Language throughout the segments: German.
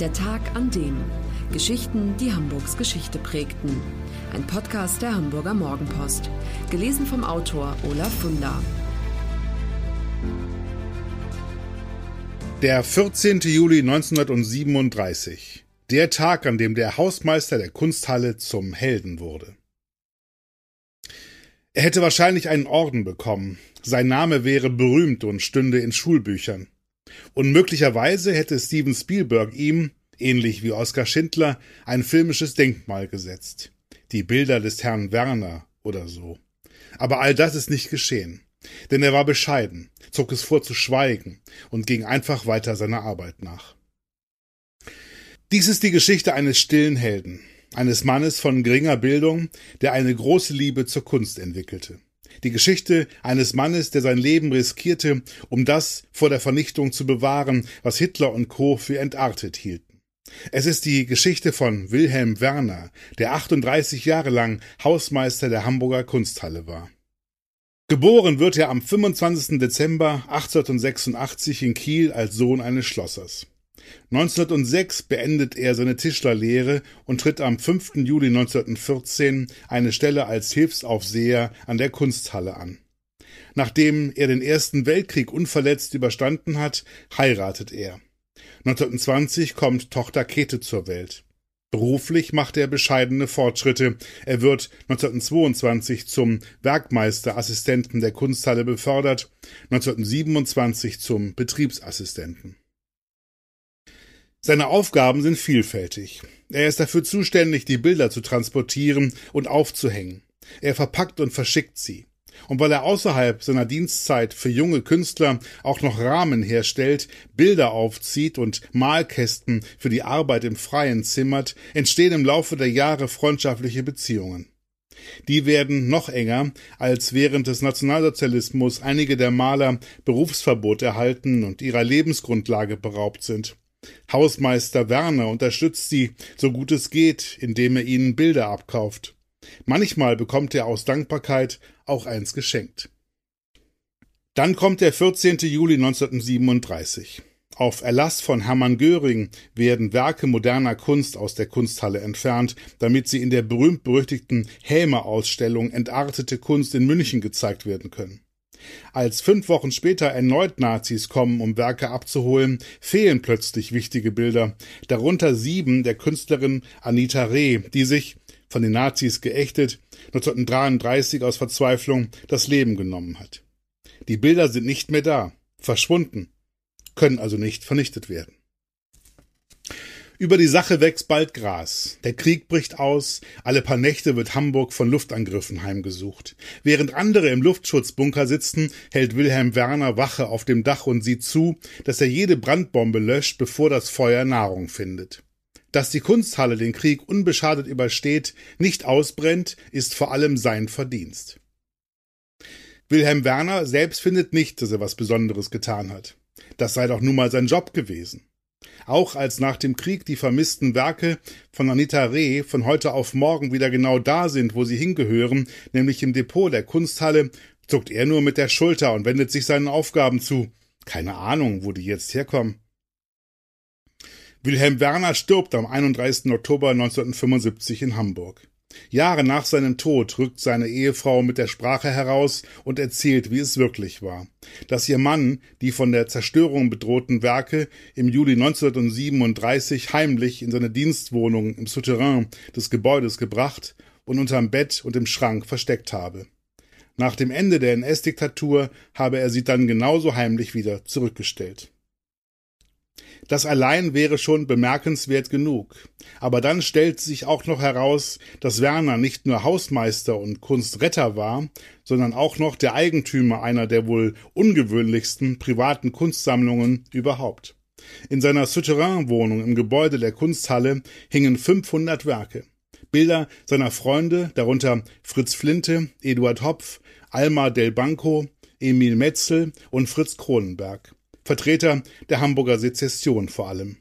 Der Tag an dem. Geschichten, die Hamburgs Geschichte prägten. Ein Podcast der Hamburger Morgenpost. Gelesen vom Autor Olaf Funder. Der 14. Juli 1937. Der Tag, an dem der Hausmeister der Kunsthalle zum Helden wurde. Er hätte wahrscheinlich einen Orden bekommen. Sein Name wäre berühmt und stünde in Schulbüchern. Und möglicherweise hätte Steven Spielberg ihm, ähnlich wie Oskar Schindler, ein filmisches Denkmal gesetzt. Die Bilder des Herrn Werner oder so. Aber all das ist nicht geschehen. Denn er war bescheiden, zog es vor zu schweigen und ging einfach weiter seiner Arbeit nach. Dies ist die Geschichte eines stillen Helden, eines Mannes von geringer Bildung, der eine große Liebe zur Kunst entwickelte. Die Geschichte eines Mannes, der sein Leben riskierte, um das vor der Vernichtung zu bewahren, was Hitler und Co. für entartet hielten. Es ist die Geschichte von Wilhelm Werner, der 38 Jahre lang Hausmeister der Hamburger Kunsthalle war. Geboren wird er am 25. Dezember 1886 in Kiel als Sohn eines Schlossers. 1906 beendet er seine Tischlerlehre und tritt am 5. Juli 1914 eine Stelle als Hilfsaufseher an der Kunsthalle an. Nachdem er den Ersten Weltkrieg unverletzt überstanden hat, heiratet er. 1920 kommt Tochter Käthe zur Welt. Beruflich macht er bescheidene Fortschritte. Er wird 1922 zum Werkmeisterassistenten der Kunsthalle befördert, 1927 zum Betriebsassistenten. Seine Aufgaben sind vielfältig. Er ist dafür zuständig, die Bilder zu transportieren und aufzuhängen. Er verpackt und verschickt sie. Und weil er außerhalb seiner Dienstzeit für junge Künstler auch noch Rahmen herstellt, Bilder aufzieht und Malkästen für die Arbeit im Freien zimmert, entstehen im Laufe der Jahre freundschaftliche Beziehungen. Die werden noch enger, als während des Nationalsozialismus einige der Maler Berufsverbot erhalten und ihrer Lebensgrundlage beraubt sind. Hausmeister Werner unterstützt sie, so gut es geht, indem er ihnen Bilder abkauft. Manchmal bekommt er aus Dankbarkeit auch eins geschenkt. Dann kommt der 14. Juli 1937. Auf Erlass von Hermann Göring werden Werke moderner Kunst aus der Kunsthalle entfernt, damit sie in der berühmt-berüchtigten Häme-Ausstellung Entartete Kunst in München gezeigt werden können. Als fünf Wochen später erneut Nazis kommen, um Werke abzuholen, fehlen plötzlich wichtige Bilder, darunter sieben der Künstlerin Anita Reh, die sich, von den Nazis geächtet, 1933 aus Verzweiflung das Leben genommen hat. Die Bilder sind nicht mehr da, verschwunden, können also nicht vernichtet werden. Über die Sache wächst bald Gras. Der Krieg bricht aus, alle paar Nächte wird Hamburg von Luftangriffen heimgesucht. Während andere im Luftschutzbunker sitzen, hält Wilhelm Werner Wache auf dem Dach und sieht zu, dass er jede Brandbombe löscht, bevor das Feuer Nahrung findet. Dass die Kunsthalle den Krieg unbeschadet übersteht, nicht ausbrennt, ist vor allem sein Verdienst. Wilhelm Werner selbst findet nicht, dass er was Besonderes getan hat. Das sei doch nun mal sein Job gewesen. Auch als nach dem Krieg die vermissten Werke von Anita Reh von heute auf morgen wieder genau da sind, wo sie hingehören, nämlich im Depot der Kunsthalle, zuckt er nur mit der Schulter und wendet sich seinen Aufgaben zu. Keine Ahnung, wo die jetzt herkommen. Wilhelm Werner stirbt am 31. Oktober 1975 in Hamburg. Jahre nach seinem Tod rückt seine Ehefrau mit der Sprache heraus und erzählt, wie es wirklich war. Dass ihr Mann die von der Zerstörung bedrohten Werke im Juli 1937 heimlich in seine Dienstwohnung im Souterrain des Gebäudes gebracht und unterm Bett und im Schrank versteckt habe. Nach dem Ende der NS-Diktatur habe er sie dann genauso heimlich wieder zurückgestellt. Das allein wäre schon bemerkenswert genug. Aber dann stellt sich auch noch heraus, dass Werner nicht nur Hausmeister und Kunstretter war, sondern auch noch der Eigentümer einer der wohl ungewöhnlichsten privaten Kunstsammlungen überhaupt. In seiner Souterrain-Wohnung im Gebäude der Kunsthalle hingen 500 Werke. Bilder seiner Freunde, darunter Fritz Flinte, Eduard Hopf, Alma del Banco, Emil Metzel und Fritz Kronenberg. Vertreter der Hamburger Sezession vor allem.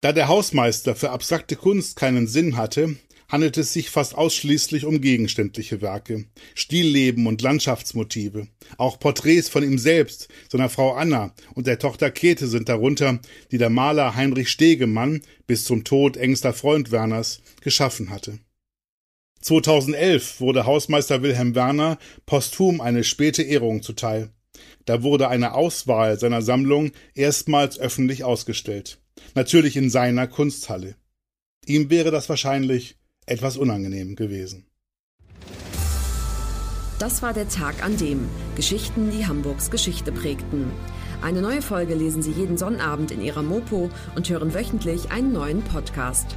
Da der Hausmeister für abstrakte Kunst keinen Sinn hatte, handelt es sich fast ausschließlich um gegenständliche Werke, Stillleben und Landschaftsmotive. Auch Porträts von ihm selbst, seiner Frau Anna und der Tochter Käthe sind darunter, die der Maler Heinrich Stegemann bis zum Tod engster Freund Werners geschaffen hatte. 2011 wurde Hausmeister Wilhelm Werner posthum eine späte Ehrung zuteil. Da wurde eine Auswahl seiner Sammlung erstmals öffentlich ausgestellt. Natürlich in seiner Kunsthalle. Ihm wäre das wahrscheinlich etwas unangenehm gewesen. Das war der Tag an dem Geschichten, die Hamburgs Geschichte prägten. Eine neue Folge lesen Sie jeden Sonnabend in Ihrer Mopo und hören wöchentlich einen neuen Podcast.